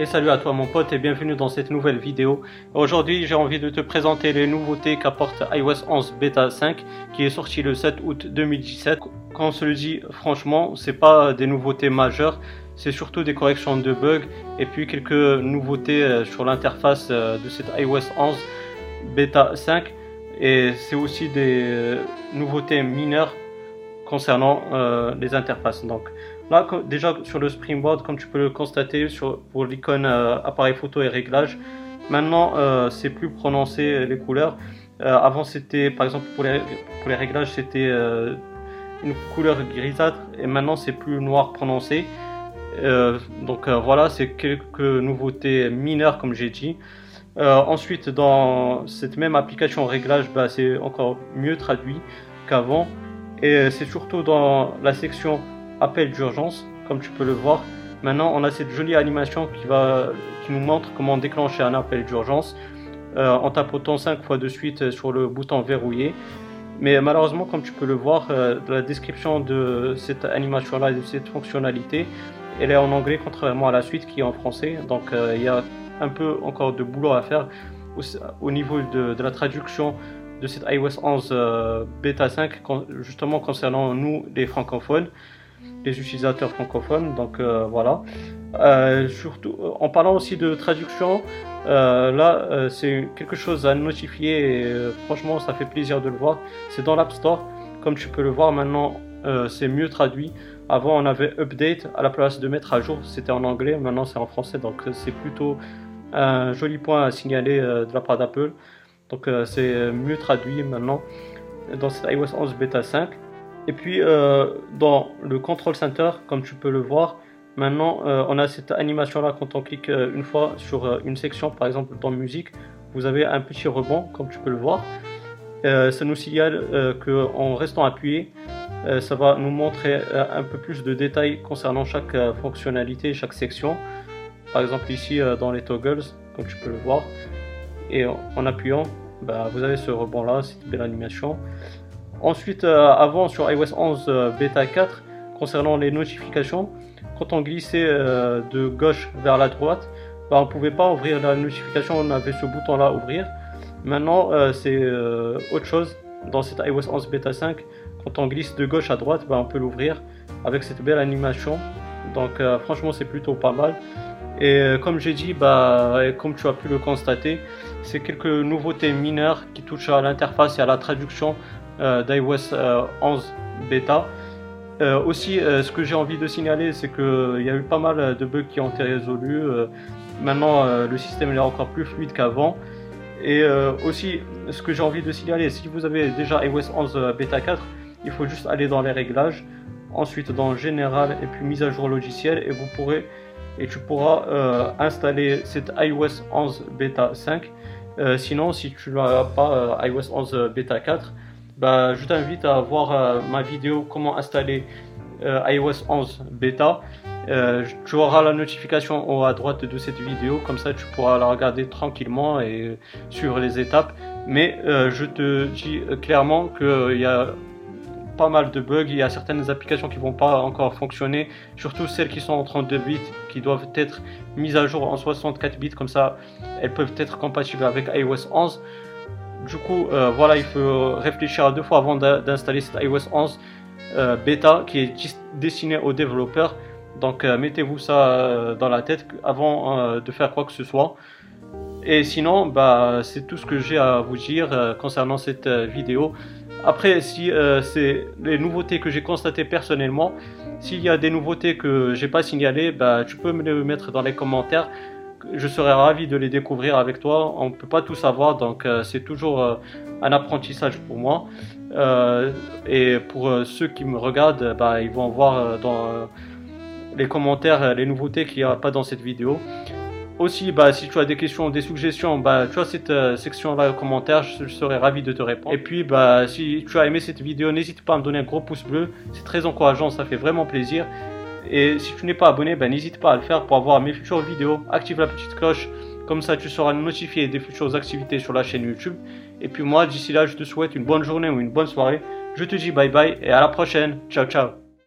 Et salut à toi mon pote et bienvenue dans cette nouvelle vidéo. Aujourd'hui j'ai envie de te présenter les nouveautés qu'apporte iOS 11 Beta 5 qui est sorti le 7 août 2017. Quand on se le dit franchement c'est pas des nouveautés majeures, c'est surtout des corrections de bugs et puis quelques nouveautés euh, sur l'interface euh, de cette iOS 11 Beta 5 et c'est aussi des euh, nouveautés mineures concernant les interfaces. Donc Là, déjà sur le Springboard, comme tu peux le constater pour l'icône euh, appareil photo et réglage, maintenant euh, c'est plus prononcé les couleurs. Euh, avant c'était, par exemple pour les, pour les réglages, c'était une couleur grisâtre et maintenant c'est plus noir prononcé. donc voilà, c'est quelques nouveautés mineures comme j'ai dit. ensuite, dans cette même application réglage, bah, c'est encore mieux traduit qu'avant. Et c'est surtout dans la section appel d'urgence, comme tu peux le voir. Maintenant, on a cette jolie animation qui, va, qui nous montre comment déclencher un appel d'urgence euh, en tapotant 5 fois de suite sur le bouton verrouillé. Mais malheureusement, comme tu peux le voir, euh, la description de cette animation-là, de cette fonctionnalité, elle est en anglais contrairement à la suite qui est en français. Donc euh, il y a un peu encore de boulot à faire au, niveau de, de, la traduction de cette iOS 11 bêta 5, justement concernant nous, les francophones les utilisateurs francophones. Donc euh, voilà. Euh, surtout, euh, en parlant aussi de traduction, là c'est quelque chose à notifier et franchement ça fait plaisir de le voir. C'est dans l'App Store, comme tu peux le voir maintenant, c'est mieux traduit. Avant on avait update à la place de mettre à jour, c'était en anglais, maintenant c'est en français, donc c'est plutôt un joli point à signaler de la part d'Apple. Donc c'est mieux traduit maintenant dans cette iOS 11 bêta 5. Et puis euh, dans le Control Center, comme tu peux le voir, maintenant euh, on a cette animation là quand on clique euh, une fois sur une section, par exemple dans musique, vous avez un petit rebond comme tu peux le voir. ça nous signale qu'en restant appuyé, ça va nous montrer un peu plus de détails concernant chaque fonctionnalité, chaque section. Par exemple ici dans les toggles, comme tu peux le voir. Et en appuyant, bah, vous avez ce rebond là, cette belle animation. Ensuite, euh, avant sur iOS 11 euh, bêta 4, concernant les notifications, quand on glissait euh, de gauche vers la droite, bah, on ne pouvait pas ouvrir la notification, on avait ce bouton là ouvrir. Maintenant, c'est autre chose. Dans cette iOS 11 bêta 5, quand on glisse de gauche à droite, bah, on peut l'ouvrir avec cette belle animation. Donc franchement, c'est plutôt pas mal. Et comme j'ai dit, bah, comme tu as pu le constater, c'est quelques nouveautés mineures qui touchent à l'interface et à la traduction d'iOS 11 euh, bêta. Euh, aussi, ce que j'ai envie de signaler, c'est qu'il y a eu pas mal de bugs qui ont été résolus. maintenant, le système est encore plus fluide qu'avant. Et aussi, ce que j'ai envie de signaler, si vous avez déjà iOS 11 bêta 4, il faut juste aller dans les réglages, ensuite dans général et puis mise à jour logiciel et vous pourrez et tu pourras installer cette iOS 11 bêta 5. sinon, si tu n'as pas iOS 11 bêta 4, bah, je t'invite à voir euh, ma vidéo comment installer euh, iOS 11 bêta. Euh, tu auras la notification à droite de cette vidéo, comme ça tu pourras la regarder tranquillement et suivre les étapes. Mais je te dis clairement qu'il y a pas mal de bugs, il y a certaines applications qui vont pas encore fonctionner, surtout celles qui sont en 32 bits, qui doivent être mises à jour en 64 bits, comme ça elles peuvent être compatibles avec iOS 11. Du coup, euh, voilà, il faut réfléchir à deux fois avant d'installer cette iOS 11 euh, bêta qui est destinée aux développeurs. Donc, euh, mettez-vous ça dans la tête avant de faire quoi que ce soit. Et sinon, bah, c'est tout ce que j'ai à vous dire concernant cette vidéo. Après, si c'est les nouveautés que j'ai constatées personnellement, s'il y a des nouveautés que j'ai pas signalées, bah, tu peux me les mettre dans les commentaires je serais ravi de les découvrir avec toi. On ne peut pas tout savoir, donc euh, c'est toujours euh, un apprentissage pour moi. Euh, et pour ceux qui me regardent, bah, ils vont voir dans les commentaires les nouveautés qu'il n'y a pas dans cette vidéo. Aussi, bah, si tu as des questions, des suggestions, bah, tu as cette section-là en commentaire, je, serais ravi de te répondre. Et puis, si tu as aimé cette vidéo, n'hésite pas à me donner un gros pouce bleu, c'est très encourageant, ça fait vraiment plaisir. Et si tu n'es pas abonné, ben, n'hésite pas à le faire pour avoir mes futures vidéos. Active la petite cloche, comme ça tu seras notifié des futures activités sur la chaîne YouTube. Et puis moi, d'ici là, je te souhaite une bonne journée ou une bonne soirée. Je te dis bye bye et à la prochaine. Ciao ciao.